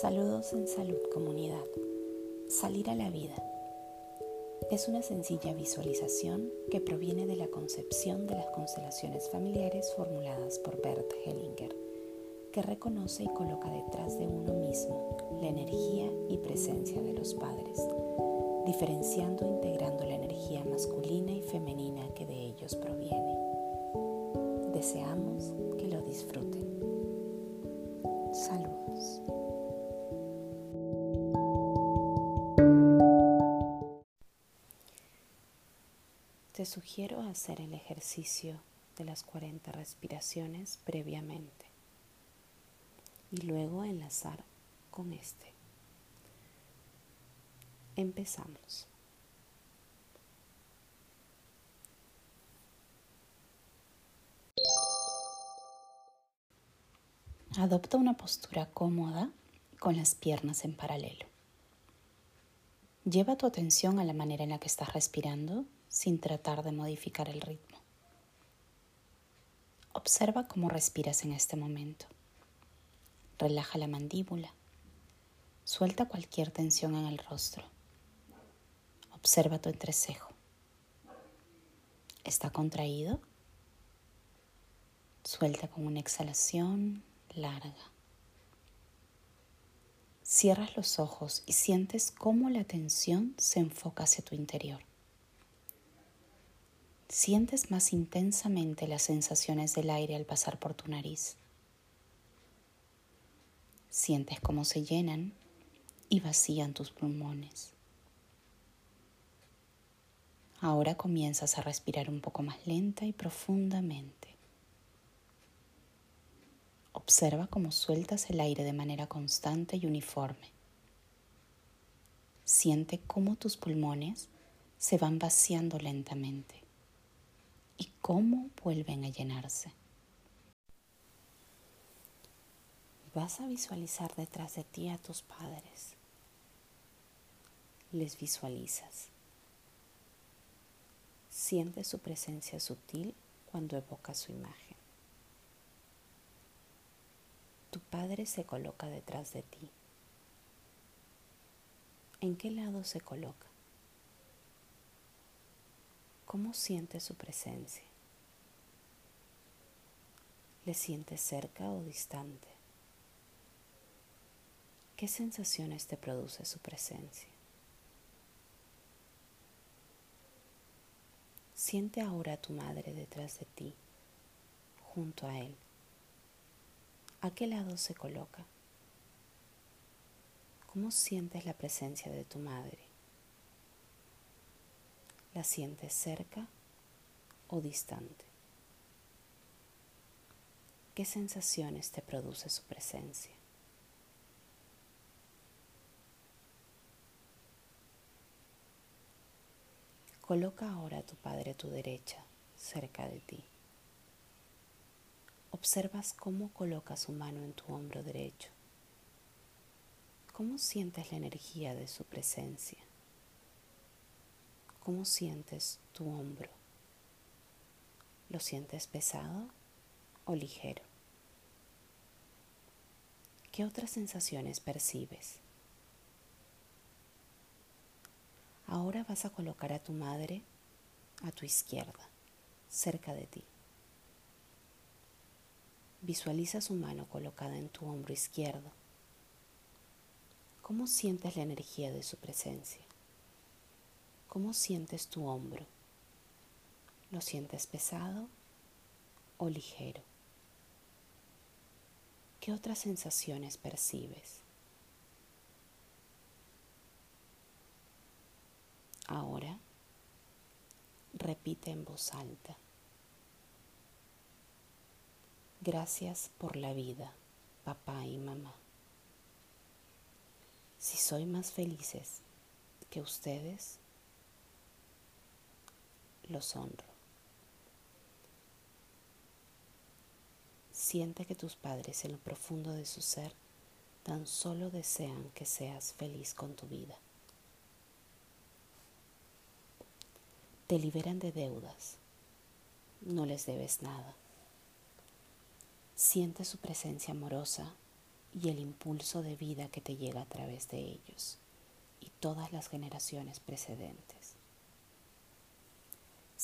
Saludos en salud comunidad. Salir a la vida. Es una sencilla visualización que proviene de la concepción de las constelaciones familiares formuladas por Bert Hellinger, que reconoce y coloca detrás de uno mismo la energía y presencia de los padres, diferenciando e integrando la energía masculina y femenina que de ellos proviene. Deseamos que lo disfruten. Te sugiero hacer el ejercicio de las 40 respiraciones previamente y luego enlazar con este. Empezamos. Adopta una postura cómoda con las piernas en paralelo. Lleva tu atención a la manera en la que estás respirando sin tratar de modificar el ritmo. Observa cómo respiras en este momento. Relaja la mandíbula. Suelta cualquier tensión en el rostro. Observa tu entrecejo. ¿Está contraído? Suelta con una exhalación larga. Cierras los ojos y sientes cómo la tensión se enfoca hacia tu interior sientes más intensamente las sensaciones del aire al pasar por tu nariz. Sientes cómo se llenan y vacían tus pulmones. Ahora comienzas a respirar un poco más lenta y profundamente. Observa cómo sueltas el aire de manera constante y uniforme. Siente cómo tus pulmones se van vaciando lentamente y cómo vuelven a llenarse. Vas a visualizar detrás de ti a tus padres. Les visualizas. Siente su presencia sutil cuando evoca su imagen. Tu padre se coloca detrás de ti. ¿En qué lado se coloca? ¿Cómo sientes su presencia? ¿Le sientes cerca o distante? ¿Qué sensaciones te produce su presencia? Siente ahora a tu madre detrás de ti, junto a él. ¿A qué lado se coloca? ¿Cómo sientes la presencia de tu madre? ¿La sientes cerca o distante? ¿Qué sensaciones te produce su presencia? Coloca ahora a tu Padre a tu derecha, cerca de ti. Observas cómo coloca su mano en tu hombro derecho. ¿Cómo sientes la energía de su presencia? ¿Cómo sientes tu hombro? ¿Lo sientes pesado o ligero? ¿Qué otras sensaciones percibes? Ahora vas a colocar a tu madre a tu izquierda, cerca de ti. Visualiza su mano colocada en tu hombro izquierdo. ¿Cómo sientes la energía de su presencia? ¿Cómo sientes tu hombro? ¿Lo sientes pesado o ligero? ¿Qué otras sensaciones percibes? Ahora repite en voz alta. Gracias por la vida, papá y mamá. Si soy más felices que ustedes, los honro. Siente que tus padres en lo profundo de su ser tan solo desean que seas feliz con tu vida. Te liberan de deudas. No les debes nada. Siente su presencia amorosa y el impulso de vida que te llega a través de ellos y todas las generaciones precedentes.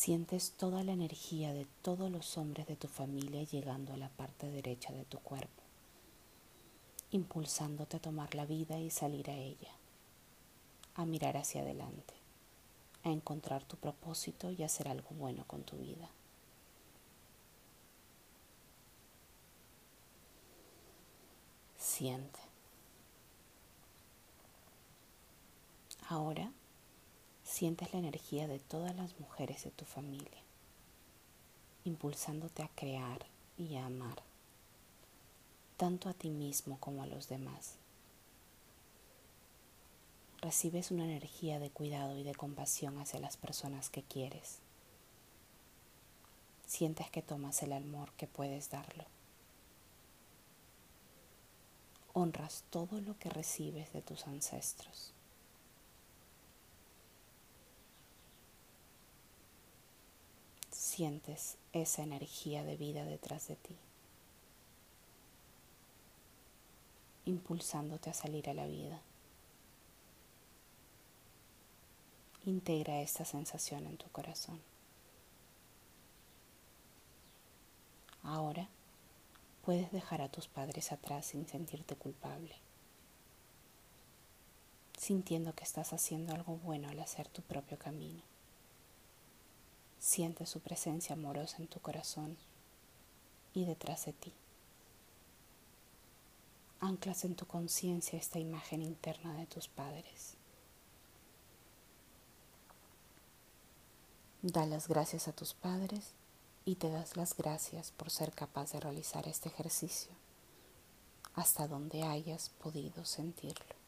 Sientes toda la energía de todos los hombres de tu familia llegando a la parte derecha de tu cuerpo, impulsándote a tomar la vida y salir a ella, a mirar hacia adelante, a encontrar tu propósito y hacer algo bueno con tu vida. Siente. Ahora sientes la energía de todas las mujeres de tu familia, impulsándote a crear y a amar, tanto a ti mismo como a los demás. Recibes una energía de cuidado y de compasión hacia las personas que quieres. Sientes que tomas el amor que puedes darlo. Honras todo lo que recibes de tus ancestros. Sientes esa energía de vida detrás de ti, impulsándote a salir a la vida. Integra esta sensación en tu corazón. Ahora puedes dejar a tus padres atrás sin sentirte culpable, sintiendo que estás haciendo algo bueno al hacer tu propio camino. Siente su presencia amorosa en tu corazón y detrás de ti. Anclas en tu conciencia esta imagen interna de tus padres. Da las gracias a tus padres y te das las gracias por ser capaz de realizar este ejercicio hasta donde hayas podido sentirlo.